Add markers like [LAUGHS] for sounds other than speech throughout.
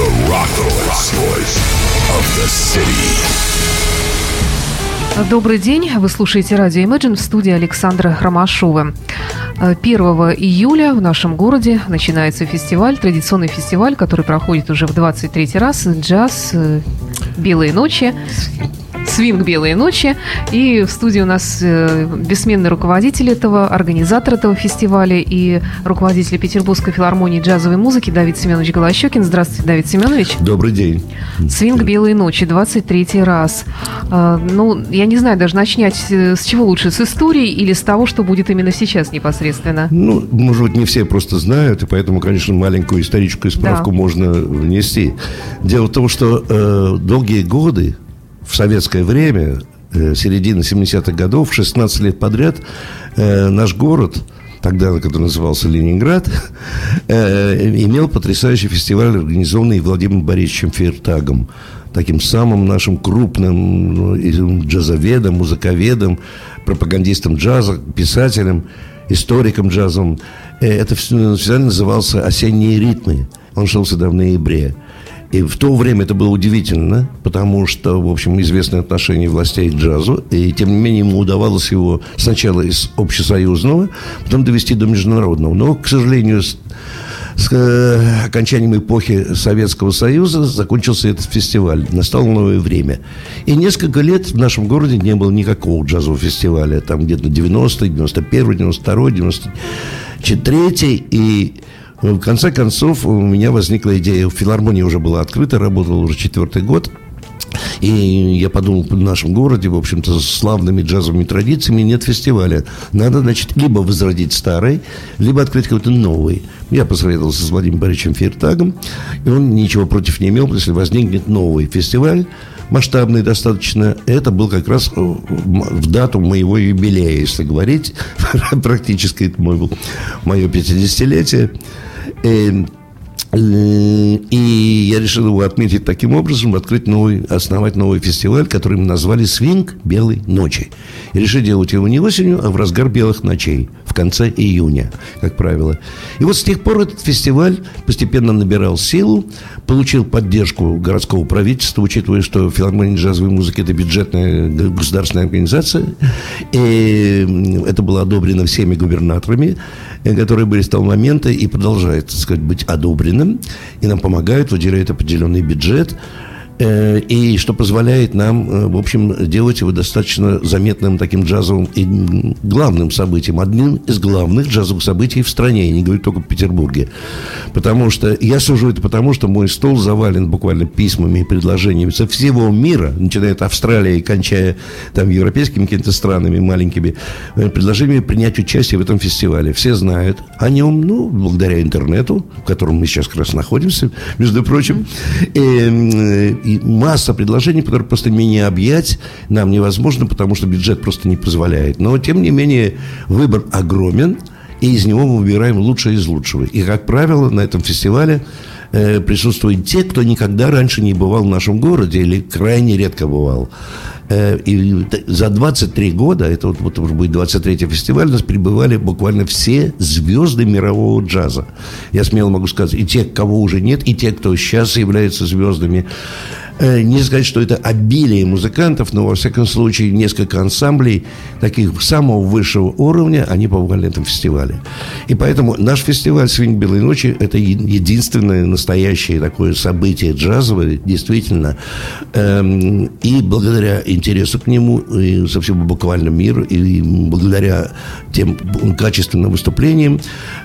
The Rock Voice of the City. Добрый день. Вы слушаете радио Imagine в студии Александра Ромашова. 1 июля в нашем городе начинается фестиваль, традиционный фестиваль, который проходит уже в 23 раз. Джаз, э, белые ночи свинг «Белые ночи». И в студии у нас э, бессменный руководитель этого, организатор этого фестиваля и руководитель Петербургской филармонии джазовой музыки Давид Семенович Голощекин. Здравствуйте, Давид Семенович. Добрый день. Свинг «Белые ночи», 23 раз. А, ну, я не знаю, даже начать э, с чего лучше, с истории или с того, что будет именно сейчас непосредственно? Ну, может быть, не все просто знают, и поэтому, конечно, маленькую историческую справку да. можно внести. Дело в том, что э, долгие годы в советское время, э, середины 70-х годов, 16 лет подряд, э, наш город, тогда, который назывался Ленинград, э, имел потрясающий фестиваль, организованный Владимиром Борисовичем Фейертагом, таким самым нашим крупным ну, джазоведом, музыковедом, пропагандистом джаза, писателем, историком джазовым. Это фестиваль назывался «Осенние ритмы». Он шел всегда в ноябре. И в то время это было удивительно, потому что, в общем, известные отношения властей к джазу, и тем не менее ему удавалось его сначала из общесоюзного, потом довести до международного. Но, к сожалению, с, с э, окончанием эпохи Советского Союза закончился этот фестиваль. Настало новое время. И несколько лет в нашем городе не было никакого джазового фестиваля. Там где-то 90-й, 91-й, 92-й, 93-й. И в конце концов, у меня возникла идея, филармония уже была открыта, работала уже четвертый год. И я подумал, в нашем городе, в общем-то, с славными джазовыми традициями нет фестиваля. Надо, значит, либо возродить старый, либо открыть какой-то новый. Я посоветовался с Владимиром Борисовичем Фертагом, и он ничего против не имел, если возникнет новый фестиваль, масштабный достаточно. Это был как раз э, в дату моего юбилея, если говорить. [LAUGHS] Практически это мое 50-летие. Э, и я решил его отметить таким образом, открыть новый, основать новый фестиваль, который мы назвали «Свинг Белой ночи». И решили делать его не осенью, а в разгар белых ночей, в конце июня, как правило. И вот с тех пор этот фестиваль постепенно набирал силу, получил поддержку городского правительства, учитывая, что филармония джазовой музыки – это бюджетная государственная организация. И это было одобрено всеми губернаторами, которые были с того момента и продолжает, так сказать, быть одобренным. И нам помогают, выделяют определенный бюджет – Э, и что позволяет нам, э, в общем, делать его достаточно заметным таким джазовым и главным событием, одним из главных джазовых событий в стране, я не говорю только в Петербурге. Потому что, я сужу это потому, что мой стол завален буквально письмами и предложениями со всего мира, начиная от Австралии и кончая там европейскими какими-то странами маленькими, э, предложениями принять участие в этом фестивале. Все знают о нем, ну, благодаря интернету, в котором мы сейчас как раз находимся, между прочим. И, и масса предложений, которые просто менее объять нам невозможно, потому что бюджет просто не позволяет. Но, тем не менее, выбор огромен, и из него мы выбираем лучшее из лучшего. И, как правило, на этом фестивале э, присутствуют те, кто никогда раньше не бывал в нашем городе или крайне редко бывал. Э, и за 23 года, это вот, вот уже будет 23-й фестиваль, у нас прибывали буквально все звезды мирового джаза. Я смело могу сказать, и те, кого уже нет, и те, кто сейчас являются звездами. Э, не сказать, что это обилие музыкантов, но, во всяком случае, несколько ансамблей таких самого высшего уровня, они побывали на этом фестивале. И поэтому наш фестиваль «Свинг Белой ночи» – это единственное настоящее такое событие джазовое, действительно. Эм, и благодаря интересу к нему, и совсем буквально мир, и благодаря тем качественным выступлениям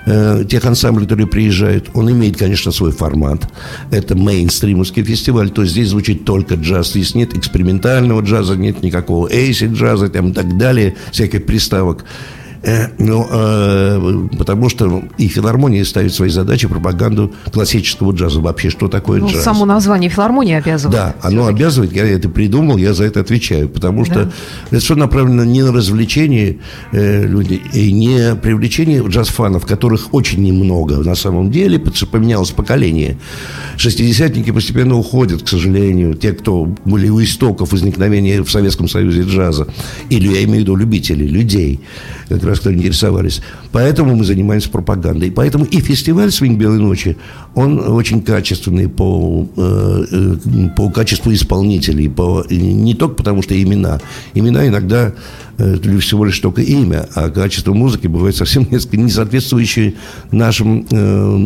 э, тех ансамблей, которые приезжают, он имеет, конечно, свой формат. Это мейнстримовский фестиваль, то есть здесь звучит звучит только джаз. Здесь нет экспериментального джаза, нет никакого эйси джаза там, и так далее, всяких приставок. Э, ну, э, потому что и филармония ставит свои задачи пропаганду классического джаза. Вообще, что такое ну, джаз? Само название филармонии обязывает. Да, оно обязывает. Я это придумал, я за это отвечаю. Потому что да. это все направлено не на развлечение э, людей, и не привлечение джаз-фанов, которых очень немного на самом деле, потому что поменялось поколение. Шестидесятники постепенно уходят, к сожалению, те, кто были у истоков возникновения в Советском Союзе джаза. Или я имею в виду любителей, людей. как раз кто интересовались. Поэтому мы занимаемся пропагандой. Поэтому и фестиваль «Свинг Белой ночи», он очень качественный по, э, э, по качеству исполнителей, по, не только потому, что имена. Имена иногда это всего лишь только имя, а качество музыки бывает совсем [LAUGHS] несколько не соответствующее нашим, э,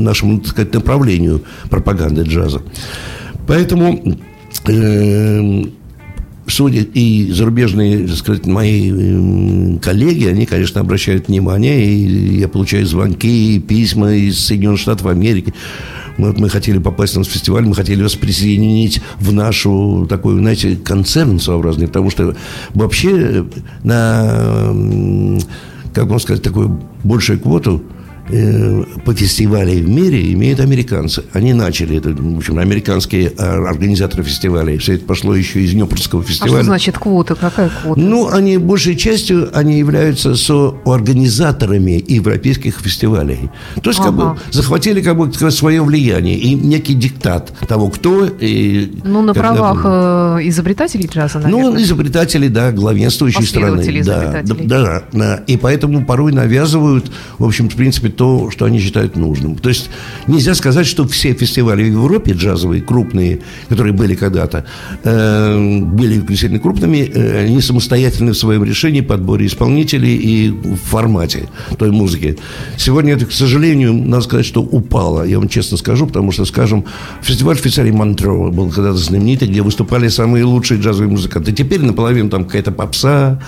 нашему, так сказать, направлению пропаганды джаза. Поэтому э, судя и зарубежные, так сказать, мои коллеги, они, конечно, обращают внимание, и я получаю звонки, и письма из Соединенных Штатов Америки, мы, мы хотели попасть на фестиваль, мы хотели вас присоединить в нашу такой, знаете, концерн своеобразный, потому что вообще на, как вам сказать, такую большую квоту по фестивалей в мире имеют американцы. Они начали это, в общем, американские а, организаторы фестивалей. Все это пошло еще из Днепрского фестиваля. А что значит квота? Какая квота? Ну, они большей частью они являются соорганизаторами европейских фестивалей. То есть, ага. как бы, захватили как бы свое влияние и некий диктат того, кто и Ну, на правах э, изобретателей джаза, ну, наверное. Ну, изобретателей, да, главенствующей страны. Да, да, да. И поэтому порой навязывают, в общем, в принципе, то, что они считают нужным. То есть нельзя сказать, что все фестивали в Европе джазовые, крупные, которые были когда-то, э, были действительно крупными, э, они самостоятельны в своем решении, подборе исполнителей и в формате той музыки. Сегодня это, к сожалению, надо сказать, что упало, я вам честно скажу, потому что, скажем, фестиваль швейцарии Монтро был когда-то знаменитый, где выступали самые лучшие джазовые музыканты. Теперь наполовину там какая-то попса,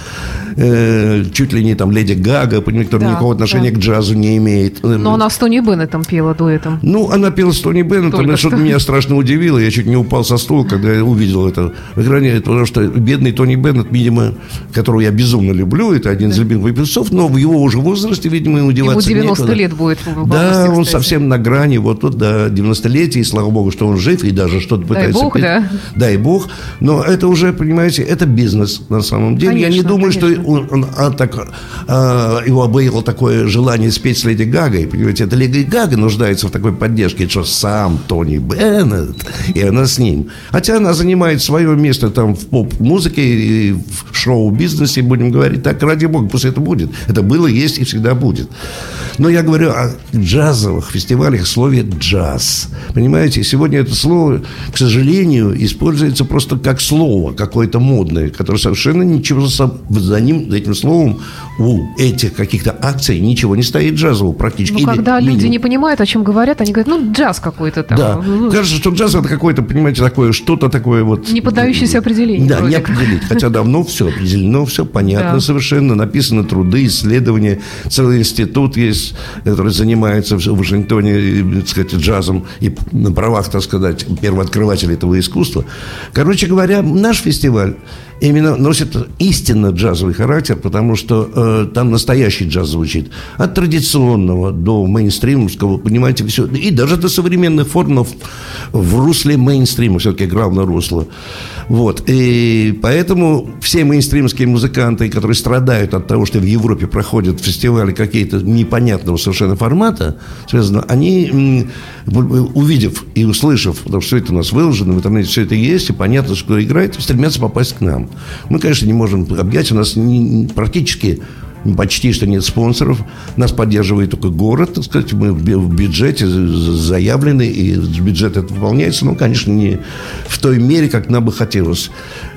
э, чуть ли не там Леди Гага, понимаете, которая да, никакого отношения да. к джазу не имеет имеет. Но она с Тони Беннетом пела дуэтом. Ну, она пела с Тони Беннетом, что-то меня страшно удивило. Я чуть не упал со стула, когда я увидел это в экране, потому что бедный Тони Беннет, видимо, которого я безумно люблю, это один из любимых певцов, но в его уже возрасте, видимо, ему деваться Ему 90 некуда. лет будет в Да, он совсем на грани, вот тут до 90-летия, и слава богу, что он жив, и даже что-то пытается... Дай бог, петь. да. Дай бог. Но это уже, понимаете, это бизнес на самом деле. Конечно, я не думаю, конечно. что он, он а, так, а, его обояло такое желание спеть с Леди Гагой, понимаете, это Леди Гага нуждается в такой поддержке, что сам Тони Беннет, и она с ним. Хотя она занимает свое место там в поп-музыке и в шоу-бизнесе, будем говорить так, ради бога, пусть это будет. Это было, есть и всегда будет. Но я говорю о джазовых фестивалях, слове «джаз». Понимаете, сегодня это слово, к сожалению, используется просто как слово какое-то модное, которое совершенно ничего за ним, за этим словом у этих каких-то акций ничего не стоит джазового практически. Ну, когда Или, люди не понимают, о чем говорят, они говорят, ну, джаз какой-то там. Да, ну, кажется, что джаз это какое-то, понимаете, такое, что-то такое вот... Не поддающееся определению. Да, не определить. Хотя давно все определено, все понятно да. совершенно, написаны труды, исследования, целый институт есть, который занимается в Вашингтоне, так сказать, джазом и на правах, так сказать, первооткрывателя этого искусства. Короче говоря, наш фестиваль именно носит истинно джазовый характер, потому что э, там настоящий джаз звучит. От традиционного до мейнстримовского, понимаете, все. И даже до современных форм, в, русле мейнстрима все-таки главное русло. Вот. И поэтому все мейнстримские музыканты, которые страдают от того, что в Европе проходят фестивали какие-то непонятного совершенно формата, связано, они, увидев и услышав, потому что все это у нас выложено, в интернете все это есть, и понятно, что играет, стремятся попасть к нам. Мы, конечно, не можем объять, у нас не, практически почти что нет спонсоров. Нас поддерживает только город, так сказать. Мы в бюджете заявлены, и бюджет это выполняется, но, конечно, не в той мере, как нам бы хотелось.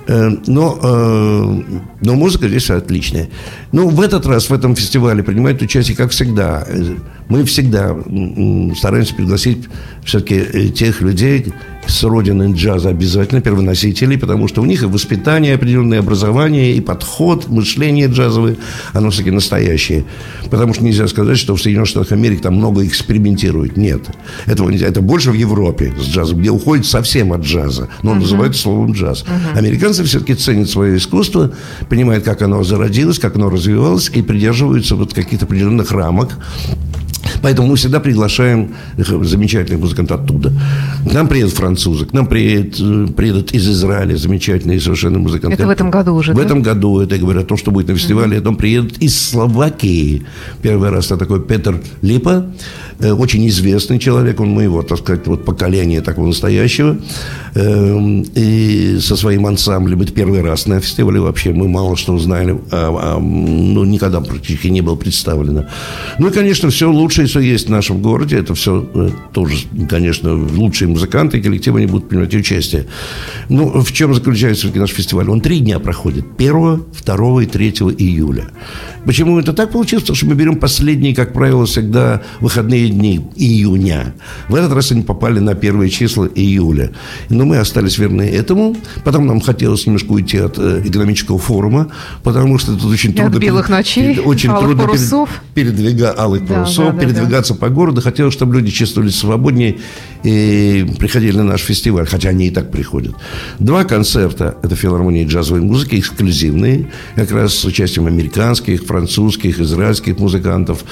Э, но, э, но музыка здесь отличная. Ну, в этот раз в этом фестивале принимают участие, как всегда. Мы всегда стараемся пригласить все-таки э, тех людей, с родины джаза обязательно, первоносителей, потому что у них и воспитание определенное, образование, и подход, мышление джазовое, оно все-таки настоящее. Потому что нельзя сказать, что в Соединенных Штатах Америки там много экспериментируют. Нет. Этого нельзя. Это больше в Европе с джазом, где уходит совсем от джаза. Но он uh-huh. называется словом джаз. Uh-huh. Американцы все-таки ценят свое искусство, понимают, как оно зародилось, как оно развивалось, и придерживаются вот каких-то определенных рамок Поэтому мы всегда приглашаем замечательных музыкантов оттуда. К нам приедут французы, к нам приедут, э, приедут из Израиля замечательные совершенно музыканты. Это в этом году уже, В да? этом году, это я говорю о том, что будет на фестивале. Потом приедут из Словакии. Первый раз это такой Петр Липа, очень известный человек, он моего, так сказать, вот поколения такого настоящего. Эм, И со своим ансамблем это первый раз на фестивале вообще. Мы мало что узнали, а, а, ну, никогда практически не было представлено. Ну и, конечно, все лучшее, что есть в нашем городе, это все э, тоже, конечно, лучшие музыканты коллективы, они будут принимать участие. Ну, в чем заключается наш фестиваль? Он три дня проходит. 1, 2 и 3 июля. Почему это так получилось? Потому что мы берем последние, как правило, всегда выходные дни июня. В этот раз они попали на первые числа июля. Но мы остались верны этому. Потом нам хотелось немножко уйти от э, экономического форума, потому что тут очень И от трудно... белых ночей, очень трудно перед- парусов. передвига алых Да, парусов, да, да, передвигаться по городу. Хотелось, чтобы люди чувствовали свободнее и приходили на наш фестиваль, хотя они и так приходят. Два концерта – это филармонии джазовой музыки, эксклюзивные, как раз с участием американских, французских, израильских музыкантов,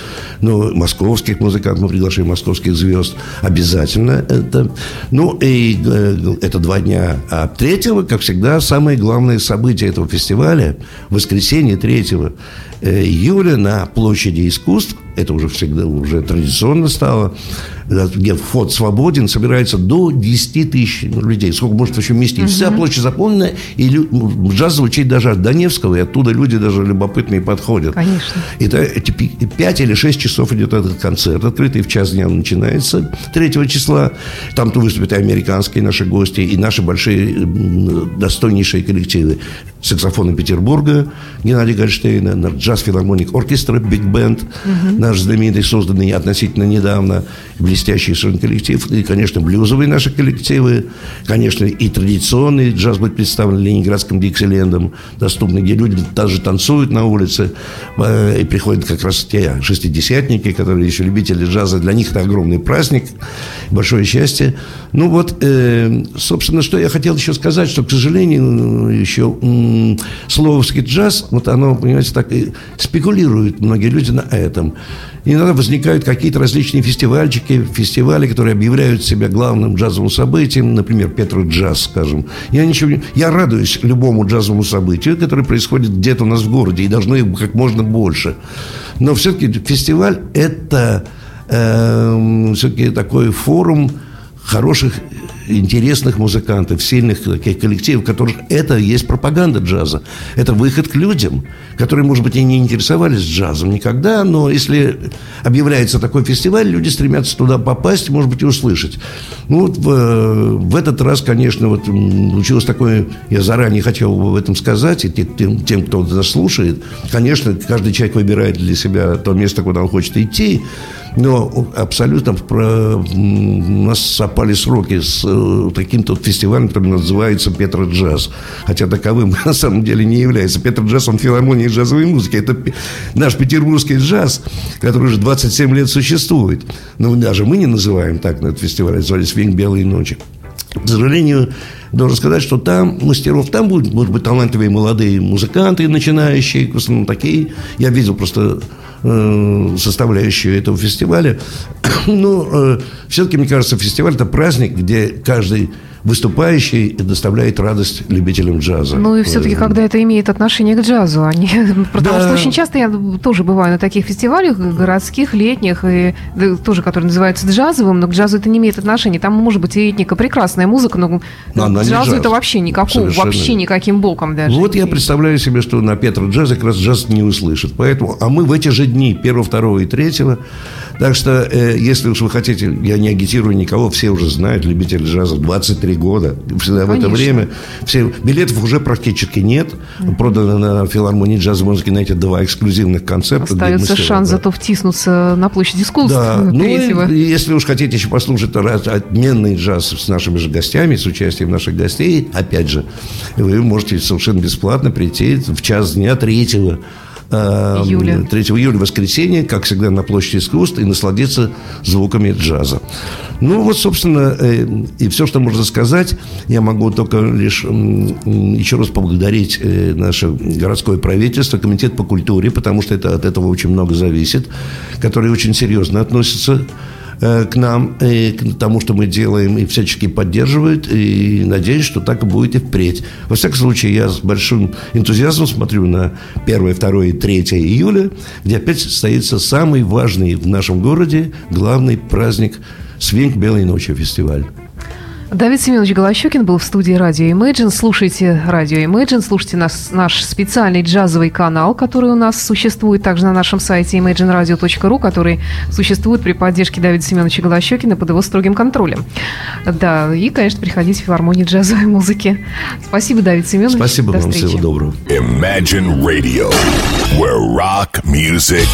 ну, московских музыкантов, мы приглашаем московских звезд, обязательно это. Ну, и э, это два дня. А третьего, как всегда, самое главное событие этого фестиваля, воскресенье третьего э, июля на площади искусств, это уже всегда, уже традиционно стало, где вход свободен, собирается до 10 тысяч людей. Сколько может вообще вместить? Вся площадь заполнена, и м, джаз звучит даже от Донецкого, и оттуда люди даже любопытные подходят. Конечно. И пи- 5 или 6 часов идет этот концерт открытый, в час дня начинается 3 числа. Там то выступят и американские наши гости, и наши большие достойнейшие коллективы. Саксофоны Петербурга Геннадий Гольштейна, на- джаз-филармоник оркестра Биг Бенд, наш знаменитый, созданный относительно недавно, блестящий совершенно коллектив. И, конечно, блюзовые наши коллективы, конечно, и традиционный джаз будет представлен Ленинградским Диксилендом, доступный, где люди даже танцуют на улице, э, и приходят как раз те шестидесятники, которые еще любители джаза, для них это огромный праздник, большое счастье. Ну вот, э, собственно, что я хотел еще сказать, что, к сожалению, еще слововский джаз, вот оно, понимаете, так и спекулируют многие люди на этом. Иногда возникают какие-то различные фестивальчики, фестивали, которые объявляют себя главным джазовым событием, например, Петро Джаз, скажем. Я ничего не... Я радуюсь любому джазовому событию, которое происходит где-то у нас в городе, и должно их как можно больше. Но все-таки фестиваль – это эм, все-таки такой форум хороших, интересных музыкантов, сильных таких коллективов, которых это есть пропаганда джаза. Это выход к людям, которые, может быть, и не интересовались джазом никогда, но если объявляется такой фестиваль, люди стремятся туда попасть, может быть, и услышать. Ну, вот в, в этот раз, конечно, вот случилось такое, я заранее хотел бы об этом сказать, и те- тем, тем, кто нас слушает, конечно, каждый человек выбирает для себя то место, куда он хочет идти, но абсолютно про- у нас совпали сроки с э, таким-то вот фестивалем, который называется «Петро Джаз». Хотя таковым [LAUGHS] на самом деле не является. «Петро Джаз» он филармония джазовой музыки. Это наш петербургский джаз, который уже 27 лет существует. Но даже мы не называем так на этот фестиваль, называли «Свинг белые ночи». К сожалению, должен сказать, что там мастеров, там будут, может быть, талантливые молодые музыканты, начинающие, в основном такие. Я видел просто э, составляющую этого фестиваля. [COUGHS] Но э, все-таки, мне кажется, фестиваль – это праздник, где каждый выступающий доставляет радость любителям джаза. Ну и все-таки, когда это имеет отношение к джазу, а не... [LAUGHS] Потому Да. что очень часто я тоже бываю на таких фестивалях городских, летних, и тоже, которые называются джазовым, но к джазу это не имеет отношения. Там может быть и этника, прекрасная музыка, но Но к джазу джаз. это вообще никакого, Совершенно. вообще никаким боком даже. Вот я И- представляю себе, что на Петро джазе как раз джаз не услышит. Поэтому, а мы в эти же дни, 1, 2 и 3. Так что, э, если уж вы хотите, я не агитирую никого, все уже знают, любители джаза, 23 года. Всегда в это время. Все, билетов уже практически нет. Продано на филармонии джазовой музыки на эти два эксклюзивных концерта. Остается шанс да. зато втиснуться на площадь искусств Да, ну третьего. и если уж хотите еще послушать раз- отменный джаз с нашими же гостями, с участием наших гостей, опять же, вы можете совершенно бесплатно прийти в час дня третьего июля. 3 июля, воскресенье, как всегда, на площади искусств и насладиться звуками джаза. Ну, вот, собственно, э, и все, что можно сказать, я могу только лишь еще раз поблагодарить э, наше городское правительство, комитет по культуре, потому что это, от этого очень много зависит, который очень серьезно относится к нам, и к тому, что мы делаем, и всячески поддерживают. И надеюсь, что так и будет и впредь. Во всяком случае, я с большим энтузиазмом смотрю на 1, 2 и 3 июля, где опять состоится самый важный в нашем городе главный праздник «Свинг Белой ночи» фестиваль. Давид Семенович Голощекин был в студии радио Imagine. Слушайте радио Imagine, слушайте нас, наш специальный джазовый канал, который у нас существует также на нашем сайте imagineradio.ru, который существует при поддержке Давида Семеновича Голощекина под его строгим контролем. Да, и, конечно, приходите в филармонии джазовой музыки. Спасибо, Давид Семенович. Спасибо До вам, встречи. всего доброго. Imagine Radio, where rock music